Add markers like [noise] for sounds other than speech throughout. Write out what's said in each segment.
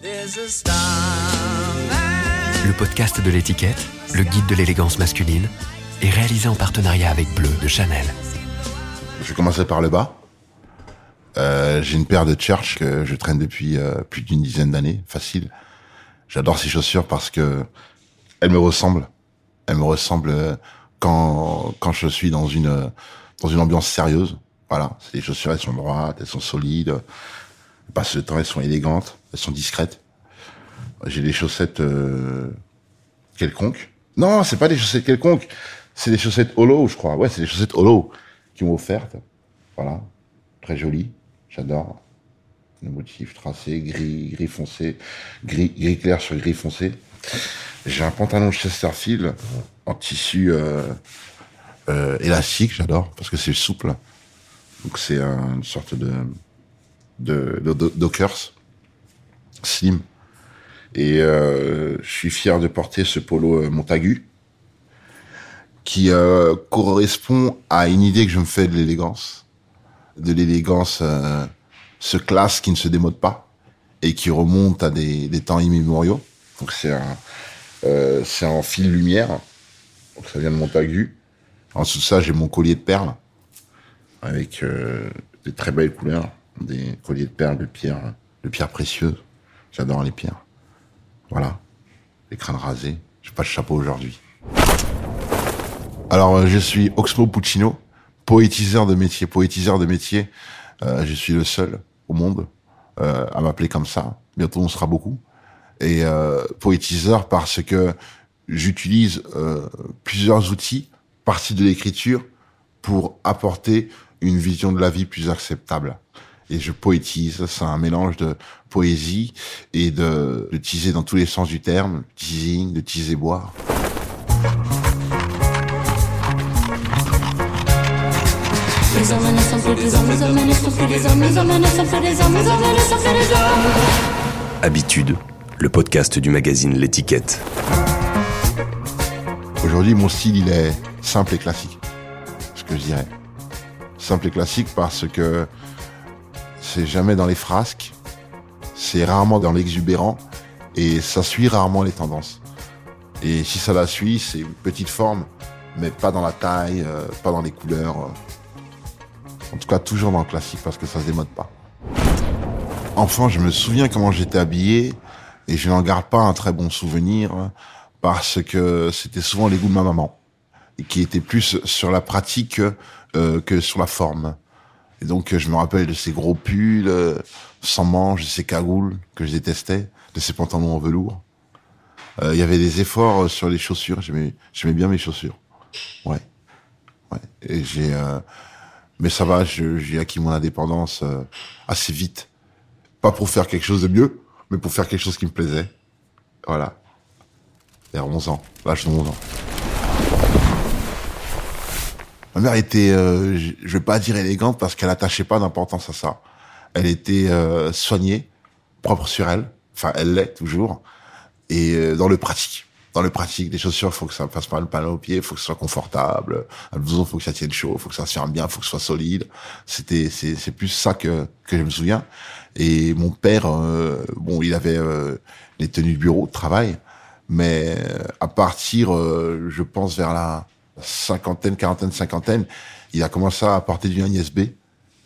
Le podcast de l'étiquette, le guide de l'élégance masculine, est réalisé en partenariat avec Bleu de Chanel. Je vais commencer par le bas. Euh, j'ai une paire de Church que je traîne depuis euh, plus d'une dizaine d'années, facile. J'adore ces chaussures parce que elles me ressemblent. Elles me ressemblent euh, quand quand je suis dans une dans une ambiance sérieuse. Voilà, c'est des chaussures, elles sont droites, elles sont solides. Elles passent le temps, elles sont élégantes, elles sont discrètes. J'ai des chaussettes euh, quelconques. Non, c'est pas des chaussettes quelconques. C'est des chaussettes holo, je crois. Ouais, c'est des chaussettes holo qui m'ont offertes. Voilà, très jolies. J'adore. Le motif tracé, gris, gris foncé, gris, gris clair sur gris foncé. J'ai un pantalon Chesterfield en tissu euh, euh, élastique, j'adore, parce que c'est souple. Donc c'est une sorte de, de, Dockers slim. Et euh, je suis fier de porter ce polo euh, Montagu qui euh, correspond à une idée que je me fais de l'élégance, de l'élégance, ce classe qui ne se démode pas et qui remonte à des, des temps immémoriaux. Donc c'est un, c'est en fil lumière, donc ça vient de Montagu. En dessous de ça, j'ai mon collier de perles avec des très belles couleurs, des colliers de perles de pierres, de pierres précieuses. J'adore les pierres. Voilà, les crânes rasés. J'ai pas de chapeau aujourd'hui. Alors, euh, je suis Oxmo Puccino, poétiseur de métier. Poétiseur de métier, euh, je suis le seul au monde euh, à m'appeler comme ça. Bientôt, on sera beaucoup. Et poétiseur parce que j'utilise plusieurs outils, partie de l'écriture, pour apporter une vision de la vie plus acceptable. Et je poétise, c'est un mélange de poésie et de, de teaser dans tous les sens du terme, teasing, de teaser boire. Habitude, le podcast du magazine L'étiquette. Aujourd'hui, mon style, il est simple et classique. Ce que je dirais. Simple et classique parce que c'est jamais dans les frasques, c'est rarement dans l'exubérant et ça suit rarement les tendances. Et si ça la suit, c'est une petite forme, mais pas dans la taille, euh, pas dans les couleurs. euh. En tout cas, toujours dans le classique parce que ça se démode pas. Enfant, je me souviens comment j'étais habillé et je n'en garde pas un très bon souvenir parce que c'était souvent les goûts de ma maman qui étaient plus sur la pratique euh, que sur la forme. Et donc, euh, je me rappelle de ces gros pulls euh, sans manches, de ces cagoules que je détestais, de ces pantalons en velours. Euh, Il y avait des efforts sur les chaussures. J'aimais, bien mes chaussures. Ouais, ouais. Et j'ai, mais ça va. J'ai acquis mon indépendance assez vite. Pas pour faire quelque chose de mieux, mais pour faire quelque chose qui me plaisait. Voilà. Vers 11 ans, l'âge de 11 ans. Ma mère était, euh, je vais pas dire élégante parce qu'elle attachait pas d'importance à ça. Elle était euh, soignée, propre sur elle. Enfin, elle l'est toujours. Et euh, dans le pratique. Dans le pratique, les chaussures, faut que ça fasse pas le palin au pied, faut que ce soit confortable. Un blouson, faut que ça tienne chaud, faut que ça se ferme bien, faut que ce soit solide. C'était, c'est, c'est plus ça que que je me souviens. Et mon père, euh, bon, il avait euh, les tenues de bureau, de travail, mais euh, à partir, je pense vers la cinquantaine, quarantaine, cinquantaine, il a commencé à porter du Agnès B.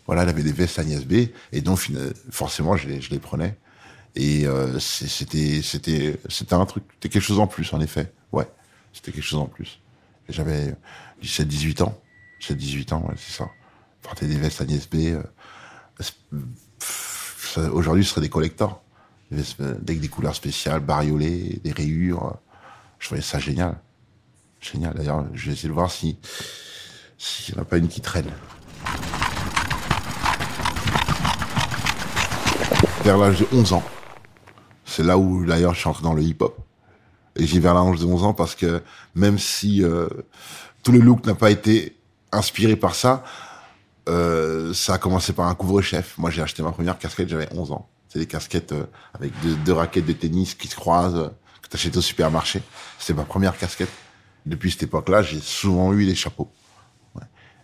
Voilà, il avait des vestes Agnès B, et donc forcément, je les, prenais. Et euh, c'était, c'était, c'était un truc, c'était quelque chose en plus, en effet. Ouais, c'était quelque chose en plus. J'avais 17, 18 ans, 17, 18 ans, ouais, c'est ça. Porter des vestes Agnès B. euh, Aujourd'hui, ce serait des collectors. Des euh, avec des couleurs spéciales, bariolées, des rayures. Je trouvais ça génial. Génial. D'ailleurs, je vais essayer de voir si s'il n'y en a pas une qui traîne. Vers l'âge de 11 ans, c'est là où d'ailleurs je suis entré dans le hip-hop. Et j'ai vers l'âge de 11 ans parce que même si euh, tout le look n'a pas été inspiré par ça, euh, ça a commencé par un couvre-chef. Moi, j'ai acheté ma première casquette, j'avais 11 ans. C'est des casquettes euh, avec deux, raquettes de tennis qui se croisent, que t'achètes au supermarché. C'était ma première casquette. Depuis cette époque-là, j'ai souvent eu des chapeaux.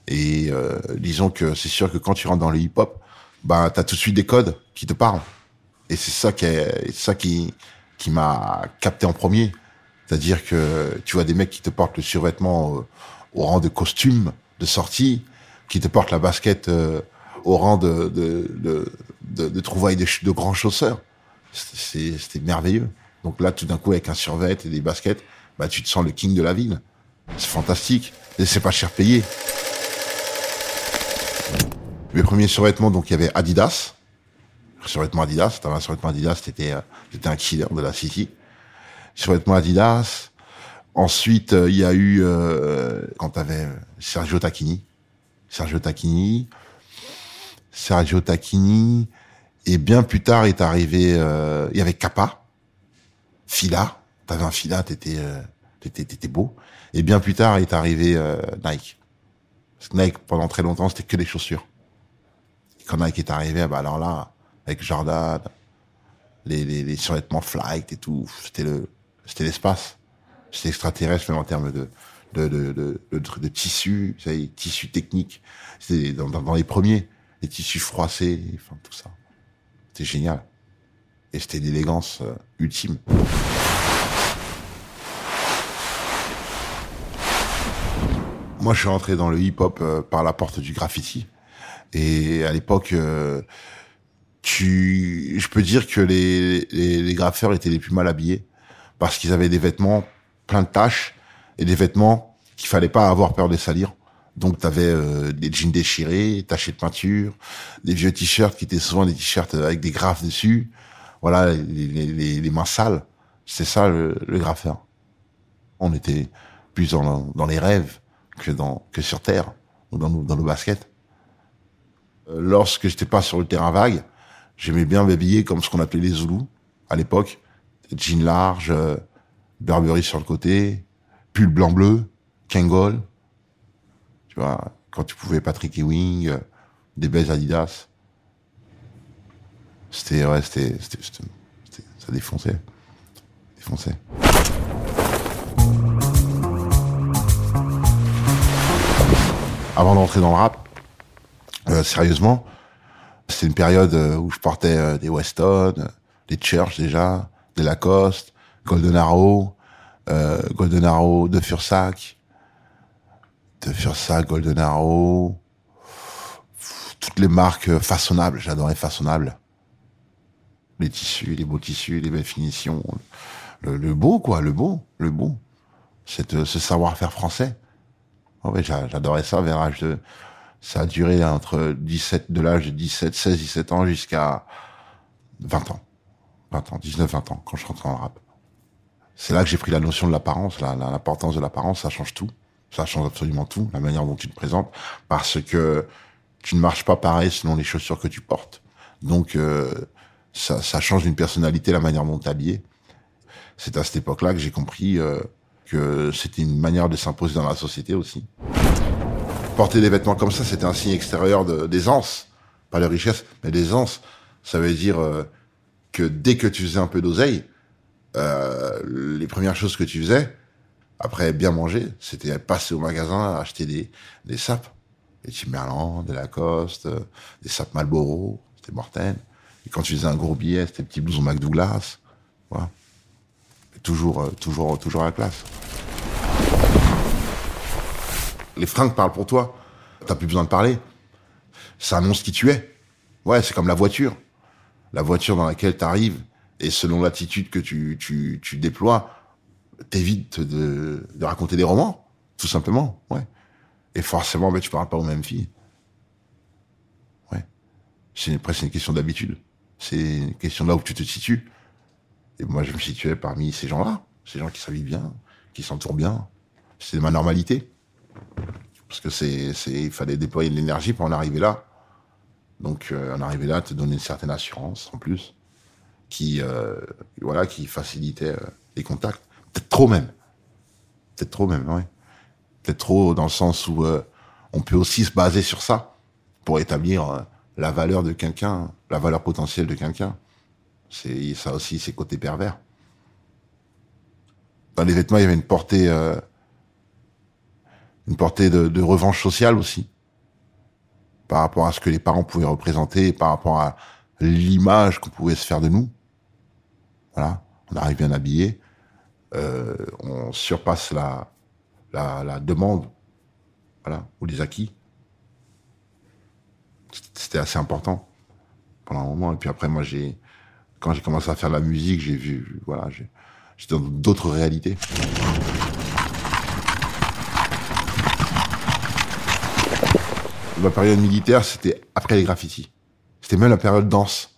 Et euh, disons que c'est sûr que quand tu rentres dans le hip-hop, bah t'as tout de suite des codes qui te parlent. Et c'est ça qui est, ça qui, qui m'a capté en premier. C'est-à-dire que tu vois des mecs qui te portent le survêtement au, au rang de costume de sortie, qui te portent la basket euh, au rang de, de, de, de, de trouvailles de, de grands chausseurs. C'était merveilleux. Donc là, tout d'un coup, avec un survêt et des baskets, bah, tu te sens le king de la ville. C'est fantastique. Et c'est pas cher payé. Mes premiers survêtements, donc il y avait Adidas. Survêtement Adidas, t'avais un survêtement Adidas, t'étais, euh, un killer de la City. Survêtement Adidas. Ensuite, euh, il y a eu, euh, quand t'avais Sergio Tacchini. Sergio Tacchini. Sergio Tacchini. Et bien plus tard est arrivé, euh, il y avait Kappa. Fila. T'avais un Fila, t'étais, euh, t'étais, t'étais beau. Et bien plus tard est arrivé euh, Nike. Parce que Nike, pendant très longtemps, c'était que des chaussures. Quand Nike est arrivé, bah alors là, avec Jordan, les, les, les survêtements Flight et tout, c'était le, c'était l'espace. C'était extraterrestre même en termes de, de, de, de, tissus, tissus techniques. C'était dans, dans, dans les premiers, les tissus froissés, enfin tout ça. C'était génial. Et c'était l'élégance euh, ultime. Moi, je suis rentré dans le hip-hop euh, par la porte du graffiti. Et à l'époque, euh, je peux dire que les, graffeurs étaient les plus mal habillés parce qu'ils avaient des vêtements plein de taches et des vêtements qu'il fallait pas avoir peur de salir. Donc, tu avais euh, des jeans déchirés, tachés de peinture, des vieux t-shirts qui étaient souvent des t-shirts avec des graphes dessus. Voilà, les, mains sales. C'est ça le, graffeur. On était plus dans les rêves que sur terre ou dans nos baskets. Euh, Lorsque j'étais pas sur le terrain vague, j'aimais bien m'habiller comme ce qu'on appelait les Zoulous à l'époque, jeans larges, euh, Burberry sur le côté, pull blanc bleu, Kangol, tu vois, quand tu pouvais Patrick Ewing, euh, des belles Adidas. C'était ouais, c'était- ça défonçait. Défonçait. Avant d'entrer dans le rap, euh, sérieusement, c'était une période euh, où je portais euh, des Weston, des Church déjà, des Lacoste, Golden Arrow, euh, Golden Arrow de Fursac, de Fursac, Golden Arrow, toutes les marques façonnables, j'adorais façonnables. Les tissus, les beaux tissus, les belles finitions, le, le beau quoi, le beau, le beau. Cette, ce savoir-faire français. Oh ouais, j'a- j'adorais ça vers l'âge de, ça a duré entre 17, de l'âge de 17, 16, 17 ans jusqu'à 20 ans. 20 ans, 19, 20 ans, quand je rentre le rap. C'est là que j'ai pris la notion de l'apparence, la- la- l'importance de l'apparence, ça change tout. Ça change absolument tout, la manière dont tu te présentes, parce que tu ne marches pas pareil selon les chaussures que tu portes. Donc, euh, ça, ça change d'une personnalité, la manière dont tu habillé. C'est à cette époque-là que j'ai compris euh, que c'était une manière de s'imposer dans la société aussi. Porter des vêtements comme ça, c'était un signe extérieur d'aisance, pas de richesse, mais d'aisance. Ça veut dire euh, que dès que tu faisais un peu d'oseille, euh, les premières choses que tu faisais, après bien manger, c'était passer au magasin, acheter des, des sapes, des Timberland, des Lacoste, euh, des sapes Marlboro, c'était mortel. Et quand tu faisais un gros billet, c'était petit blouson McDouglas, voilà. Toujours, euh, toujours, toujours à la classe. Les fringues parlent pour toi. T'as plus besoin de parler. Ça annonce qui tu es. Ouais, c'est comme la voiture. La voiture dans laquelle tu arrives, et selon l'attitude que tu, tu, tu déploies, t'évites de, de raconter des romans, tout simplement. Ouais. Et forcément, ben, tu parles pas aux mêmes filles. Ouais. C'est presque une question d'habitude. C'est une question là où tu te situes. Et moi, je me situais parmi ces gens-là. Ces gens qui s'habillent bien, qui s'entourent bien. C'est ma normalité. Parce que c'est, il fallait déployer de l'énergie pour en arriver là. Donc, euh, en arriver là, te donner une certaine assurance, en plus, qui, euh, voilà, qui facilitait euh, les contacts. Peut-être trop même. Peut-être trop même, ouais. Peut-être trop dans le sens où on peut aussi se baser sur ça pour établir la valeur de quelqu'un, la valeur potentielle de quelqu'un. C'est ça aussi, ses côtés pervers. Dans les vêtements, il y avait une portée, euh, une portée de, de revanche sociale aussi, par rapport à ce que les parents pouvaient représenter, par rapport à, l'image qu'on pouvait se faire de nous. Voilà, on arrive bien habillé, euh, on surpasse la, la, la demande, voilà, ou les acquis. C'était assez important pendant un moment. Et puis après, moi, j'ai, quand j'ai commencé à faire de la musique, j'ai vu, voilà, j'étais dans d'autres réalités. Ma période militaire, c'était après les graffitis. C'était même la période danse.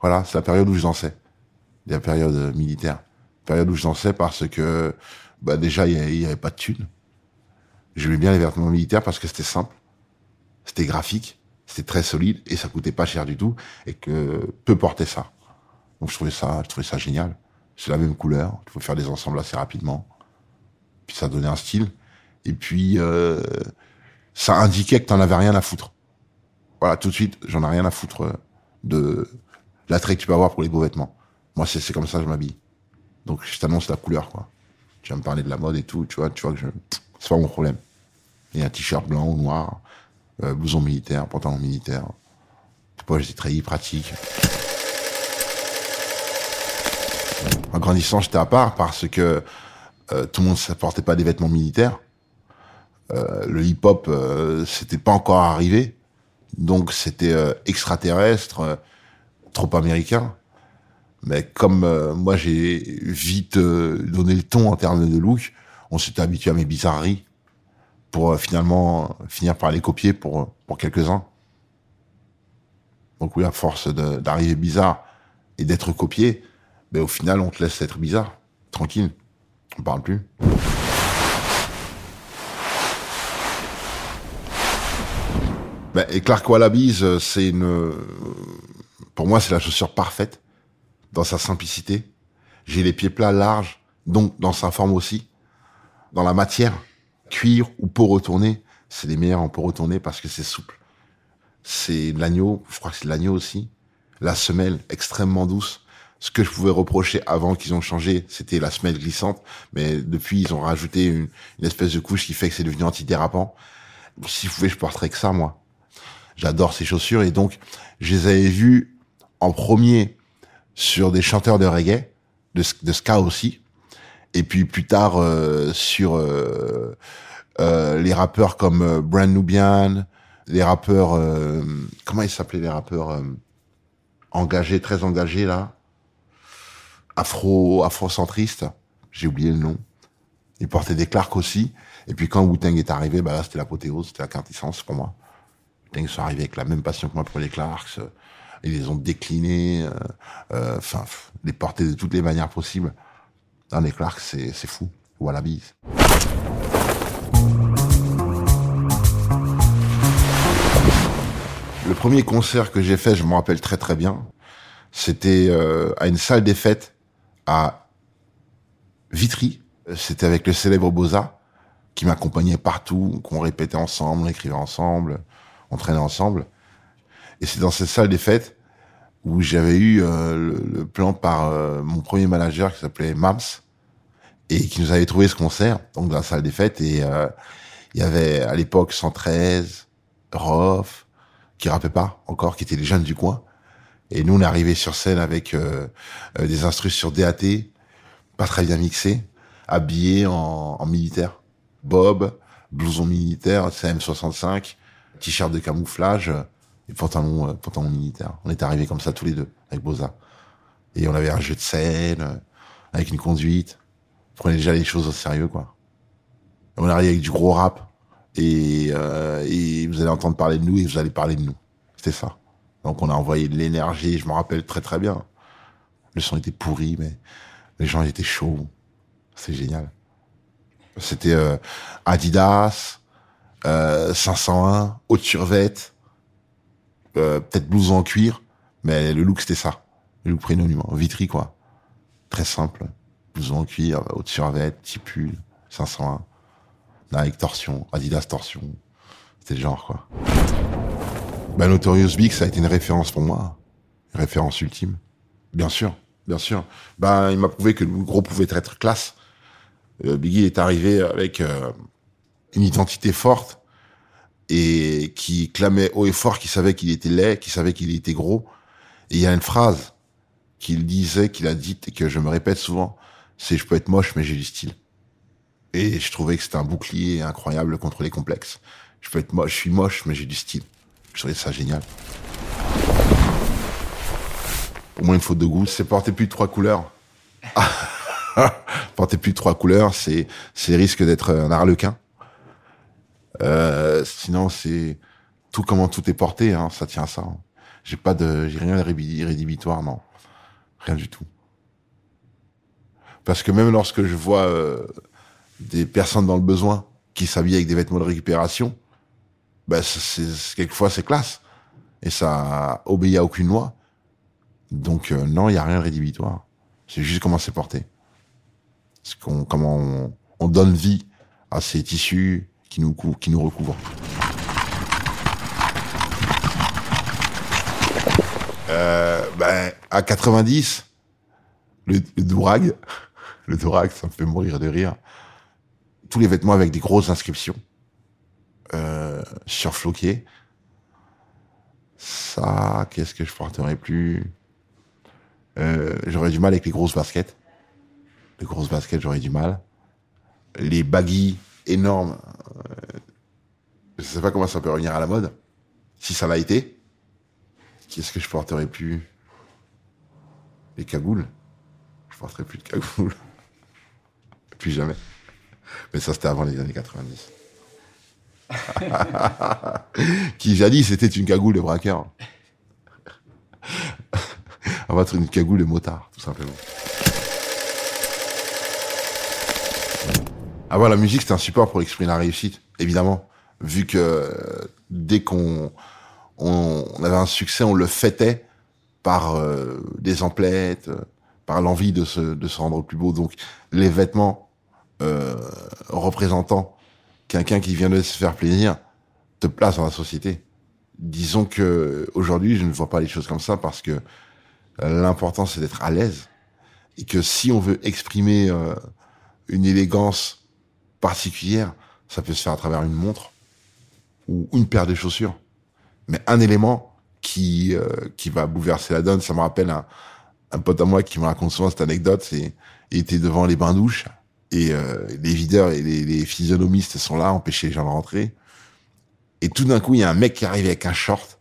Voilà, c'est la période où je dansais. La période militaire. La période où je dansais parce que, bah déjà, il n'y avait pas de thunes. J'aimais bien les vêtements militaires parce que c'était simple, c'était graphique, c'était très solide et ça coûtait pas cher du tout et que peu portaient ça. Donc je trouvais ça, je trouvais ça génial. C'est la même couleur, tu peux faire des ensembles assez rapidement. Puis ça donnait un style. Et puis euh, ça indiquait que t'en avais rien à foutre. Voilà, tout de suite, j'en ai rien à foutre euh, de l'attrait que tu peux avoir pour les beaux vêtements. Moi, c'est comme ça que je m'habille. Donc je t'annonce la couleur, quoi. Tu vas me parler de la mode et tout, tu vois, tu vois que je c'est pas mon problème. Et un t-shirt blanc ou noir, euh, blouson militaire, pantalon militaire. Moi, j'étais très pratique. En grandissant, j'étais à part parce que euh, tout le monde ne portait pas des vêtements militaires. Euh, le hip-hop, euh, c'était pas encore arrivé. Donc, c'était euh, extraterrestre, trop américain. Mais comme moi, j'ai vite donné le ton en termes de look, on s'était habitué à mes bizarreries pour finalement finir par les copier pour, pour quelques-uns. Donc oui, à force d'arriver bizarre et d'être copié, ben, au final, on te laisse être bizarre, tranquille, on parle plus. Ben, et Clark Wallabies, euh, c'est une, pour moi, c'est la chaussure parfaite dans sa simplicité. J'ai les pieds plats larges, donc dans sa forme aussi dans la matière, cuir ou peau retournée, c'est les meilleurs en peau retournée parce que c'est souple. C'est l'agneau, je crois que c'est l'agneau aussi. La semelle extrêmement douce. Ce que je pouvais reprocher avant qu'ils ont changé, c'était la semelle glissante, mais depuis ils ont rajouté une, espèce de couche qui fait que c'est devenu antidérapant. Si vous pouvez, je porterais que ça moi. J'adore ces chaussures et donc je les avais vues en premier sur des chanteurs de reggae, de, de ska aussi, et puis plus tard euh, sur euh, euh, les rappeurs comme Brand Nubian, les rappeurs comment ils s'appelaient les rappeurs engagés, très engagés là, afro afrocentristes, j'ai oublié le nom. Ils portaient des Clark aussi. Et puis quand Wu-Tang est arrivé, bah là c'était l'apothéose, c'était la quintessence pour moi. Wu-Tang sont arrivés avec la même passion que moi pour les Clarks. Ils les ont déclinés, enfin les porter de toutes les manières possibles. Dans les Clarks, c'est fou. bise. Le premier concert que j'ai fait, je me rappelle très très bien, c'était euh, à une salle des fêtes à Vitry. C'était avec le célèbre Boza qui m'accompagnait partout, qu'on répétait ensemble, écrivait ensemble, on traînait ensemble. Et c'est dans cette salle des fêtes où j'avais eu euh, le, plan par euh, mon premier manager qui s'appelait Mams et qui nous avait trouvé ce concert donc dans la salle des fêtes et euh, il y avait à l'époque 113 Rof qui rappait pas encore qui étaient les jeunes du coin et nous on est arrivé sur scène avec des instrus sur DAT pas très bien mixés habillés en, militaire Bob blouson militaire CM65 t-shirt de camouflage et pantalon, euh, pantalon militaire. On est arrivés comme ça tous les deux, avec Boza. Et on avait un jeu de scène, euh, avec une conduite. On prenait déjà les choses au sérieux, quoi. on est arrivé avec du gros rap. Et, euh, et vous allez entendre parler de nous et vous allez parler de nous. C'était ça. Donc on a envoyé de l'énergie, je me rappelle très très bien. Le son était pourri, mais les gens étaient chauds. C'est génial. C'était euh, Adidas, euh, 501, haute survette, euh, peut-être blouson en cuir, mais le look c'était ça. Le look prénom Vitry quoi. Très simple. Blouson en cuir, haute survette, petit pull, 501. Nike torsion, Adidas torsion. C'était le genre quoi. Ben Notorious Big, ça a été une référence pour moi. Une référence ultime. Bien sûr, bien sûr. Ben il m'a prouvé que le gros pouvait être classe. Euh, Biggie est arrivé avec euh, une identité forte et qui clamait haut et fort qu'il savait qu'il était laid, qu'il savait qu'il était gros, Et il y a une phrase qu'il disait, qu'il a dite et que je me répète souvent, c'est je peux être moche mais j'ai du style. Et je trouvais que c'était un bouclier incroyable contre les complexes. Je peux être moche, je suis moche mais j'ai du style. Je trouvais ça génial. Pour moi, une faute de goût, c'est porter plus de trois couleurs. [laughs] porter plus de trois couleurs, c'est risque d'être un arlequin. Euh, sinon, c'est tout comment tout est porté, hein, ça tient à ça. J'ai pas de, j'ai rien de rédhibitoire, non, rien du tout. Parce que même lorsque je vois euh, des personnes dans le besoin qui s'habillent avec des vêtements de récupération, ben c'est quelquefois c'est classe et ça obéit à aucune loi. Donc euh, non, il y a rien de rédhibitoire. C'est juste comment c'est porté. qu'on, comment on, on, donne vie à ces tissus qui nous, qui nous recouvrent. Euh, ben, à 90, le, le dourag, [laughs] le dourag, ça me fait mourir de rire. Tous les vêtements avec des grosses inscriptions euh, surfloquées. Ça, qu'est-ce que je porterais plus? Euh, J'aurais du mal avec les grosses baskets. Les grosses baskets, j'aurais du mal. Les baggy énormes, euh, je sais pas comment ça peut revenir à la mode. Si ça l'a été, qu'est-ce que je porterais plus? Les cagoules. Je porterais plus de cagoules. [laughs] plus jamais. Mais ça, c'était avant les années 90. [laughs] Qui jadis c'était une cagoule de braqueur. [laughs] On va être une cagoule de motard, tout simplement. Avoir la musique, c'est un support pour exprimer la réussite, évidemment. Vu que dès qu'on on, avait un succès, on le fêtait par euh, des emplettes, par l'envie de se, de se rendre plus beau. Donc les vêtements euh, représentant quelqu'un qui vient de se faire plaisir te place dans la société. Disons que aujourd'hui, je ne vois pas les choses comme ça parce que l'important c'est d'être à l'aise et que si on veut exprimer euh, une élégance particulière, ça peut se faire à travers une montre ou une paire de chaussures. Mais un élément qui euh, qui va bouleverser la donne, ça me rappelle un, un pote à moi qui me raconte souvent cette anecdote, c'est il était devant les bains douches et euh, les videurs et les, les, physionomistes sont là, empêcher les gens de rentrer. Et tout d'un coup, il y a un mec qui arrive avec un short.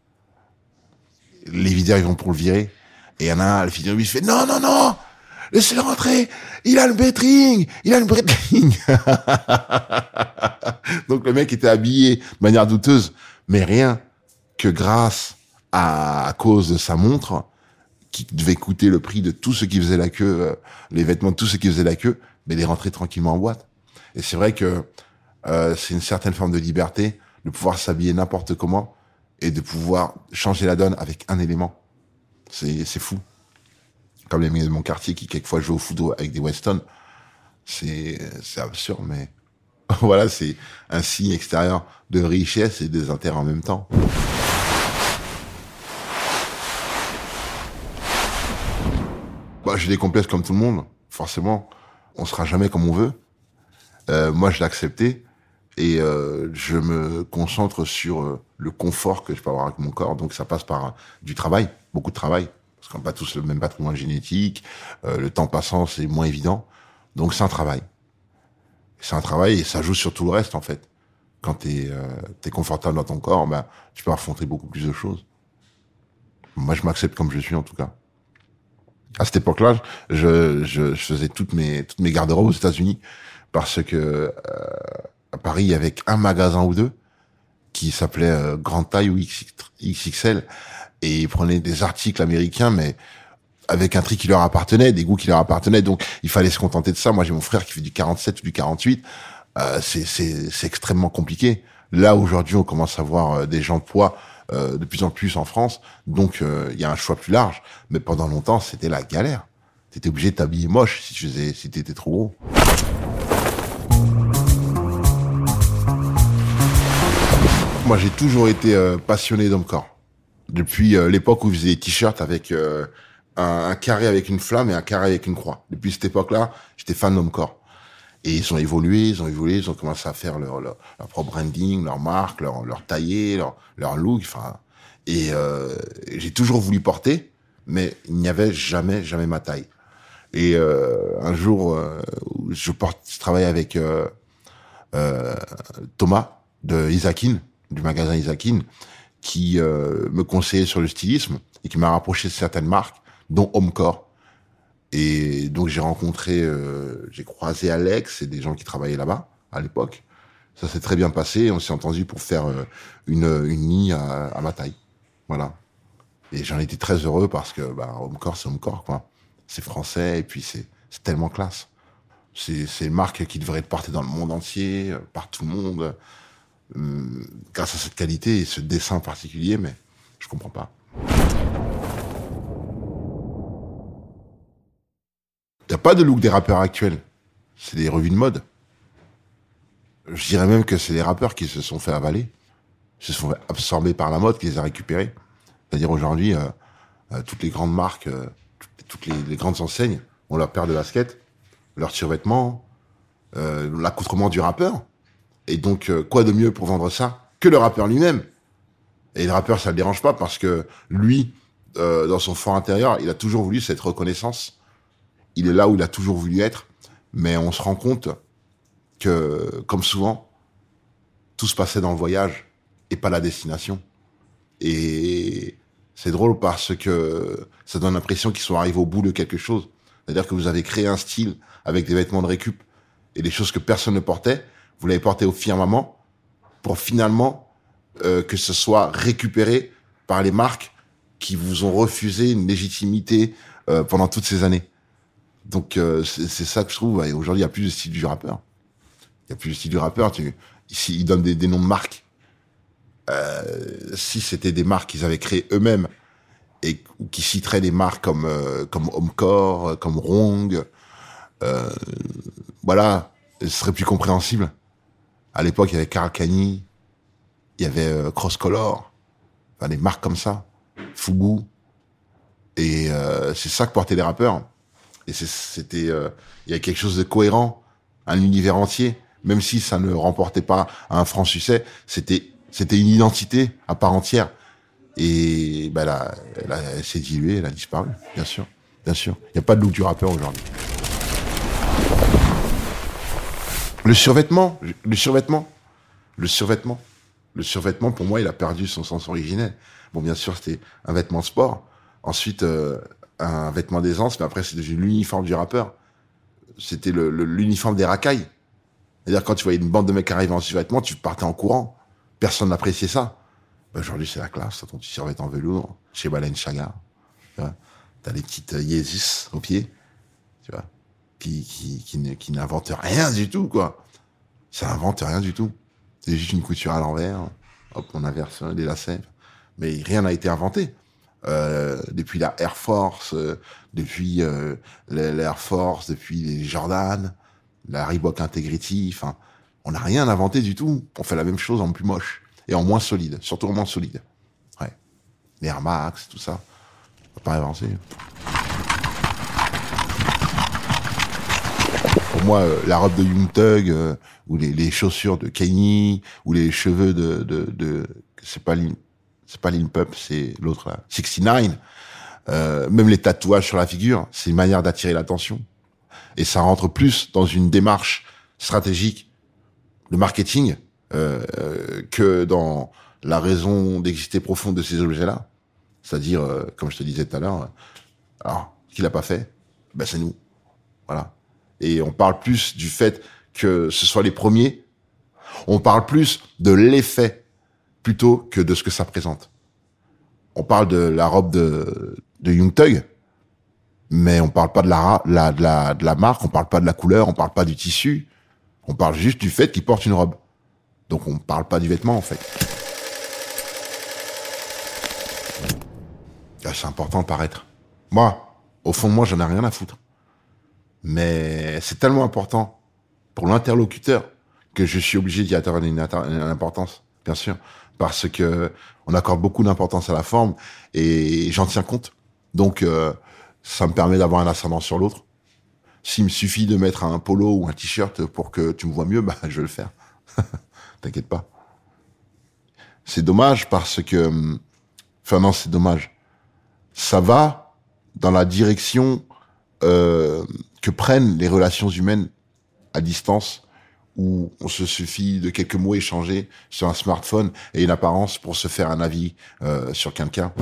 Les videurs, ils vont pour le virer. Et il y en a un, le physionomiste fait, non, non, non, laissez-le rentrer. Il a le bettering. Il a le bettering. [laughs] Donc le mec était habillé de manière douteuse, mais rien que grâce à, à cause de sa montre, qui devait coûter le prix de tout ce qui faisait la queue, euh, les vêtements de tout ce qui faisait la queue, mais les rentrer tranquillement en boîte. Et c'est vrai que euh, c'est une certaine forme de liberté de pouvoir s'habiller n'importe comment et de pouvoir changer la donne avec un élément. C'est fou. Comme les mecs de mon quartier qui quelquefois jouent au foot avec des Weston, c'est absurde, mais [laughs] voilà, c'est un signe extérieur de richesse et de désintérêt en même temps. Bah, j'ai des complexes comme tout le monde, forcément on sera jamais comme on veut. Euh, moi, je l'ai accepté et euh, je me concentre sur euh, le confort que je peux avoir avec mon corps. Donc, ça passe par du travail, beaucoup de travail, parce qu'on n'a pas tous le même patrimoine génétique. le temps passant, c'est moins évident. Donc, c'est un travail. C'est un travail et ça joue sur tout le reste, en fait. Quand tu es, es, confortable dans ton corps, ben, tu peux affronter beaucoup plus de choses. Moi, je m'accepte comme je suis, en tout cas à cette époque-là, je, je, je, faisais toutes mes toutes mes garde-robes aux États-Unis parce que euh, à Paris, il y avait un magasin ou deux qui s'appelait euh, Grand Taille ou XXL et ils prenaient des articles américains, mais avec un tri qui leur appartenait, des goûts qui leur appartenaient. Donc, il fallait se contenter de ça. Moi, j'ai mon frère qui fait du 47 ou du 48. Euh, c'est extrêmement compliqué. Là, aujourd'hui, on commence à voir euh, des gens de poids euh, de plus en plus en France. Donc, euh, il y a un choix plus large. Mais pendant longtemps, c'était la galère. T'étais obligé de t'habiller moche si tu faisais, si trop gros. Moi, j'ai toujours été euh, passionné d'homme-corps. Depuis l'époque où je faisais des t-shirts avec un, carré avec une flamme et un carré avec une croix. Depuis cette époque-là, j'étais fan d'homme-corps. Et ils ont évolué, ils ont évolué, ils ont commencé à faire leur, leur, leur propre branding, leur marque, leur, leur taillé, leur, leur look. Enfin, et euh, j'ai toujours voulu porter, mais il n'y avait jamais, jamais ma taille. Et euh, un jour, euh, je, porte, je travaillais avec euh, euh, Thomas de Isakin, du magasin Isakin, qui euh, me conseillait sur le stylisme et qui m'a rapproché de certaines marques, dont Homecore. Et donc j'ai rencontré, euh, j'ai croisé Alex et des gens qui travaillaient là-bas à l'époque. Ça s'est très bien passé. On s'est entendu pour faire euh, une, une à, ma taille. Voilà. Et j'en étais très heureux parce que bah, Homecore, c'est Homecore, quoi. C'est français et puis c'est tellement classe. C'est une marque qui devrait être portée dans le monde entier, par tout le monde, euh, grâce à cette qualité et ce dessin particulier, mais je comprends pas. N'y a pas de look des rappeurs actuels. C'est des revues de mode. Je dirais même que c'est les rappeurs qui se sont fait avaler, se sont fait absorber par la mode, qui les a récupérés. C'est-à-dire aujourd'hui, euh, euh, toutes les grandes marques, euh, toutes, les, grandes enseignes ont leur paire de baskets, leurs survêtements, euh, l'accoutrement du rappeur. Et donc, quoi de mieux pour vendre ça que le rappeur lui-même? Et le rappeur, ça le dérange pas parce que lui, dans son fort intérieur, il a toujours voulu cette reconnaissance. Il est là où il a toujours voulu être, mais on se rend compte que, comme souvent, tout se passait dans le voyage et pas la destination. Et c'est drôle parce que ça donne l'impression qu'ils sont arrivés au bout de quelque chose. C'est-à-dire que vous avez créé un style avec des vêtements de récup et des choses que personne ne portait. Vous l'avez porté au firmament pour finalement euh, que ce soit récupéré par les marques qui vous ont refusé une légitimité euh, pendant toutes ces années. Donc euh, c'est ça que je trouve. Et Aujourd'hui, il n'y a plus de style du rappeur. Il n'y a plus de style du rappeur. Tu, ici, ils donnent des, des noms de marques. Euh, si c'était des marques qu'ils avaient créées eux-mêmes et qui citeraient des marques comme euh, comme Homecore, euh, comme Rong, euh, voilà, ce serait plus compréhensible. À l'époque, il y avait Carl Kani, il y avait euh, Cross Color, enfin des marques comme ça, Fubu, et c'est ça que portaient les rappeurs. Et c'était, euh, il y a quelque chose de cohérent, un univers entier, même si ça ne remportait pas un franc succès, c'était c'était une identité à part entière. Et ben là, elle s'est diluée, elle a disparu, bien sûr, bien sûr. Il n'y a pas de look du rappeur aujourd'hui. Le survêtement, le survêtement, le survêtement, le survêtement, pour moi, il a perdu son sens originel. Bon, bien sûr, c'était un vêtement de sport. Ensuite, euh, un vêtement d'aisance, mais après, devenu l'uniforme du rappeur. C'était l'uniforme des racailles. C'est-à-dire, quand tu voyais une bande de mecs arriver en survêtement, tu partais en courant. Personne n'appréciait ça. Ben, Aujourd'hui, c'est la classe. Ton petit survêtement en velours, chez Balenciaga. Tu vois. T'as les petites euh, Yeezus au pied. Tu vois. Qui, qui, qui, n'inventent rien du tout, quoi. Ça invente rien du tout. C'est juste une couture à l'envers. Hop, on inverse les lacets. Mais rien n'a été inventé. Euh, depuis la Air Force, euh, depuis euh, l'Air Force, depuis les Jordan, la Reebok Integrity, enfin, on n'a rien inventé du tout. On fait la même chose en plus moche et en moins solide, surtout en moins solide. Ouais. Les Air Max, tout ça. On va pas avancer. Pour moi, euh, la robe de Young Thug, ou les, les chaussures de Kanye, ou les cheveux de, de, de c'est pas c'est pas Lil Pup, c'est l'autre là, 69. Euh, même les tatouages sur la figure, c'est une manière d'attirer l'attention. Et ça rentre plus dans une démarche stratégique de marketing euh, que dans la raison d'exister profonde de ces objets-là. C'est-à-dire, euh, comme je te disais tout à l'heure, euh, alors, qui l'a pas fait Ben c'est nous. Voilà. Et on parle plus du fait que ce soit les premiers. On parle plus de l'effet plutôt que de ce que ça présente. On parle de la robe de, de Thug, mais on parle pas de la, la, de la, de la marque, on parle pas de la couleur, on parle pas du tissu. On parle juste du fait qu'il porte une robe. Donc on parle pas du vêtement en fait. Ah, C'est important de paraître. Moi, au fond moi, j'en ai rien à foutre. Mais c'est tellement important pour l'interlocuteur que je suis obligé d'y atteindre une, une importance, bien sûr, parce que on accorde beaucoup d'importance à la forme et j'en tiens compte. Donc, euh, ça me permet d'avoir un ascendant sur l'autre. S'il me suffit de mettre un polo ou un t-shirt pour que tu me vois mieux, [laughs] bah, je vais le faire. [laughs] T'inquiète pas. C'est dommage parce que, enfin non, c'est dommage. Ça va dans la direction euh, que prennent les relations humaines à distance, où on se suffit de quelques mots échangés sur un smartphone et une apparence pour se faire un avis euh, sur quelqu'un.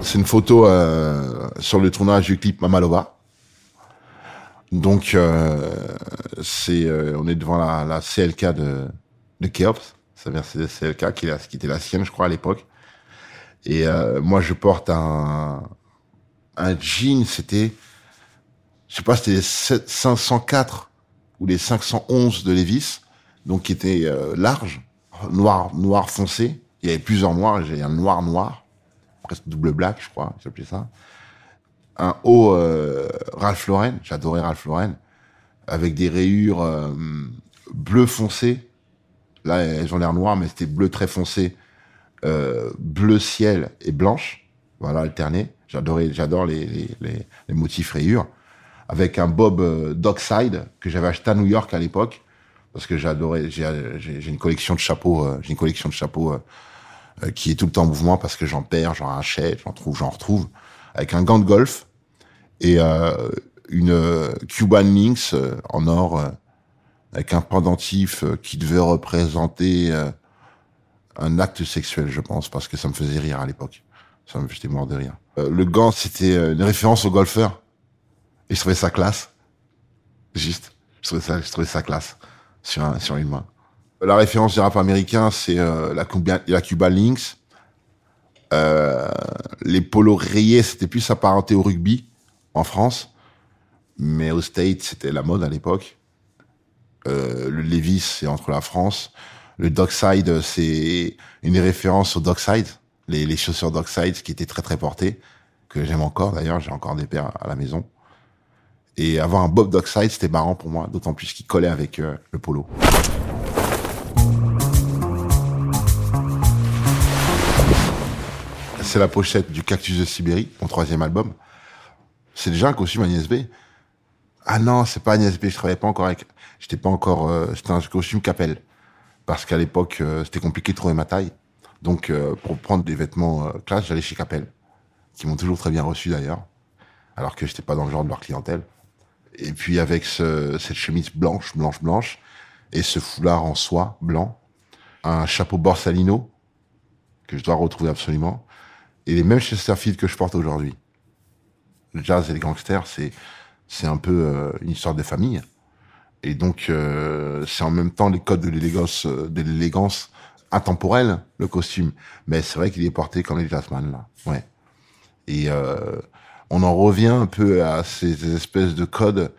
C'est une photo euh, sur le tournage du clip Mamalova. Donc, euh, on est devant la, CLK de, de Keops, sa Mercedes CLK, qui, était la sienne, je crois, à l'époque. Et moi, je porte un, un jean, c'était, je sais pas, c'était les 7 504 ou les 511 de Levis, donc qui était euh, large, noir, noir foncé. Il y avait plusieurs noirs, j'ai un noir noir, presque double black, je crois, j'appelais ça. Un haut euh, Ralph Lauren, j'adorais Ralph Lauren, avec des rayures euh, bleu foncé. Là, elles ont l'air noires, mais c'était bleu très foncé, euh, bleu ciel et blanche, voilà, alterné. J'adore les, les motifs rayures, avec un bob euh, Dockside que j'avais acheté à New York à l'époque, parce que j'adorais. J'ai, une collection de chapeaux, j'ai une collection de chapeaux euh, euh, qui est tout le temps en mouvement parce que j'en perds, j'en rachète, j'en trouve, j'en retrouve, avec un gant de golf et une Cuban euh, en or avec un pendentif qui devait représenter un acte sexuel, je pense, parce que ça me faisait rire à l'époque. Ça me j'étais mort de rire. Le gant, c'était une référence au golfeur. Et je trouvais ça classe. Juste. Je trouvais ça, je trouvais ça classe. Sur, un, sur une main. La référence du rap américain, c'est euh, la, Cuba, la Links. Euh, les polos rayés, c'était plus apparenté au rugby en France. Mais au States, c'était la mode à l'époque. Euh, le Levis, c'est entre la France. Le Dockside, c'est une référence au Dockside, les, les chaussures Dockside qui étaient très très portées, que j'aime encore d'ailleurs, j'ai encore des paires à la maison. Et avoir un Bob Dockside, c'était marrant pour moi, d'autant plus qu'il collait avec euh, le polo. C'est la pochette du Cactus de Sibérie, mon troisième album. C'est déjà un costume Agnès B. Ah non, c'est pas Agnès B, je travaillais pas encore avec, j'étais pas encore, euh, c'était un costume Capel. Parce qu'à l'époque, euh, c'était compliqué de trouver ma taille. Donc, pour prendre des vêtements classe, j'allais chez Capel. Qui m'ont toujours très bien reçu d'ailleurs. Alors que j'étais pas dans le genre de leur clientèle. Et puis, avec ce, cette chemise blanche, blanche, blanche, et ce foulard en soie blanc, un chapeau Borsalino, que je dois retrouver absolument, et les mêmes Chesterfield que je porte aujourd'hui. Le jazz et les gangsters, c'est, c'est un peu euh, une histoire de famille. Et donc, euh, c'est en même temps les codes de l'élégance, de intemporelle, le costume. Mais c'est vrai qu'il est porté comme les jazzman, là. Ouais. Et euh, on en revient un peu à ces espèces de codes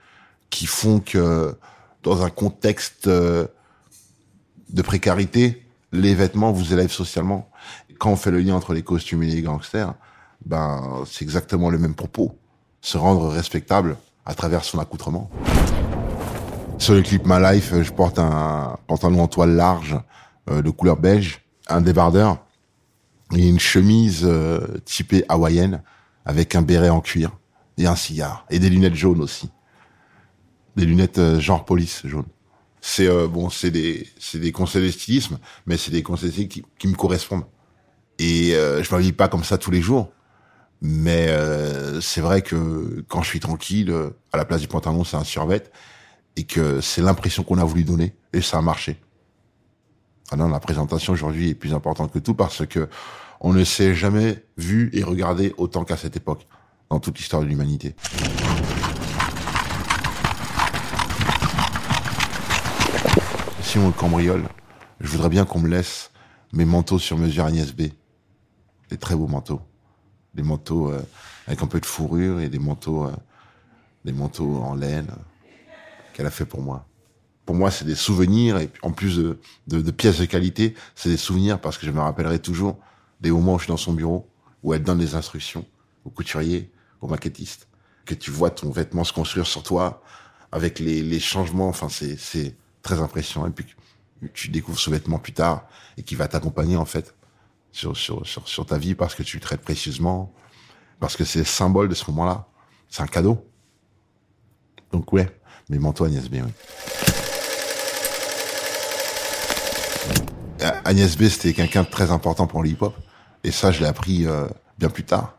qui font que, dans un contexte euh, de précarité, les vêtements vous élèvent socialement. Quand on fait le lien entre les costumes et les gangsters, ben, c'est exactement le même propos. Se rendre respectable à travers son accoutrement. Sur le clip My Life, je porte un pantalon en toile large euh, de couleur beige, un débardeur et une chemise euh, typée hawaïenne avec un béret en cuir et un cigare et des lunettes jaunes aussi. Des lunettes euh, genre police jaune. C'est euh, bon, c'est des c'est des conseils de stylisme, mais c'est des conseils de qui, qui me correspondent. Et euh, je m'habille pas comme ça tous les jours. Mais euh, c'est vrai que quand je suis tranquille, à la place du pantalon, c'est un survêt et que c'est l'impression qu'on a voulu donner et ça a marché. Ah non, la présentation aujourd'hui est plus importante que tout parce que on ne s'est jamais vu et regardé autant qu'à cette époque dans toute l'histoire de l'humanité. Si on le cambriole, je voudrais bien qu'on me laisse mes manteaux sur mesure Agnès B. Des très beaux manteaux. Des manteaux euh, avec un peu de fourrure et des manteaux, euh, des manteaux en laine euh, qu'elle a fait pour moi. Pour moi, c'est des souvenirs et en plus de, pièces de qualité, c'est des souvenirs parce que je me rappellerai toujours des moments où je suis dans son bureau, où elle donne des instructions au couturier, au maquettiste, que tu vois ton vêtement se construire sur toi avec les, changements. Enfin, c'est, très impressionnant. Et puis, tu découvres ce vêtement plus tard et qui va t'accompagner, en fait, sur, ta vie parce que tu le traites précieusement, parce que c'est le symbole de ce moment-là. C'est un cadeau. Donc, ouais, mes manteaux Agnès B, oui. Agnès B, c'était quelqu'un de très important pour le hip-hop. Et ça, je l'ai appris euh, bien plus tard.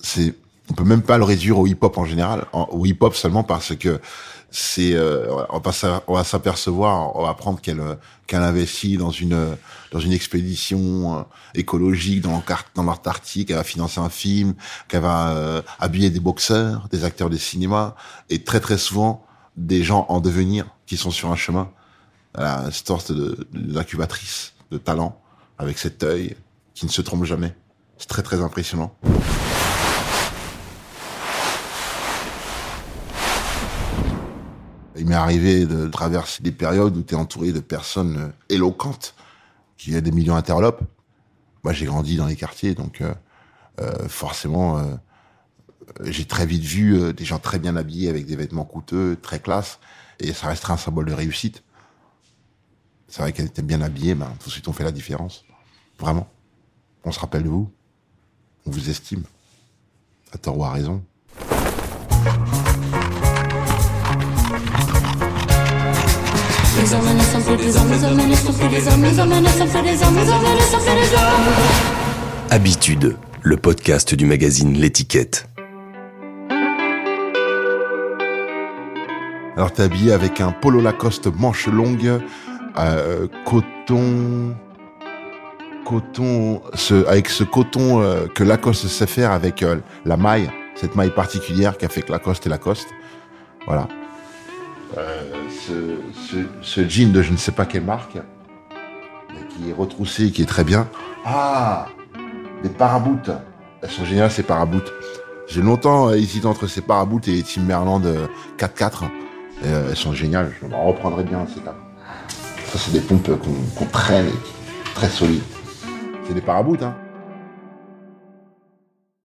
C'est, on peut même pas le réduire au hip-hop en général, au hip-hop seulement parce que c'est, euh, on va s'apercevoir, on va apprendre qu'elle, qu'elle investit dans une, dans une expédition euh, écologique dans, dans l'Antarctique, qu'elle va financer un film, qu'elle va habiller des boxeurs, des acteurs de cinéma, et très très souvent des gens en devenir qui sont sur un chemin. Voilà, une sorte d'incubatrice de, de talent avec cet œil qui ne se trompe jamais. C'est très très impressionnant. Il m'est arrivé de traverser des périodes où tu es entouré de personnes euh, éloquentes, qui a des millions d'interlopes. Moi, j'ai grandi dans les quartiers, donc euh, euh, forcément, j'ai très vite vu des gens très bien habillés avec des vêtements coûteux, très classe, et ça restera un symbole de réussite. C'est vrai qu'elle était bien habillée, tout de suite on fait la différence. Vraiment. On se rappelle de vous. On vous estime. À tort ou à raison. Habitude, le podcast du magazine L'étiquette. Alors t'es habillé avec un polo Lacoste manche longue, euh, coton, coton, avec ce coton euh, que Lacoste sait faire avec euh, la maille, cette maille particulière qui a fait que Lacoste est Lacoste. Voilà. Euh, ce, ce, jean de je ne sais pas quelle marque, qui est retroussé, qui est très bien. Ah, des paraboutes. Elles sont géniales ces paraboutes. J'ai longtemps hésité entre ces paraboutes et Timberland 4x4. Et, elles sont géniales. Je m'en reprendrai bien cas. Ça, c'est des pompes qu'on qu traîne, très solides. C'est des paraboutes, hein.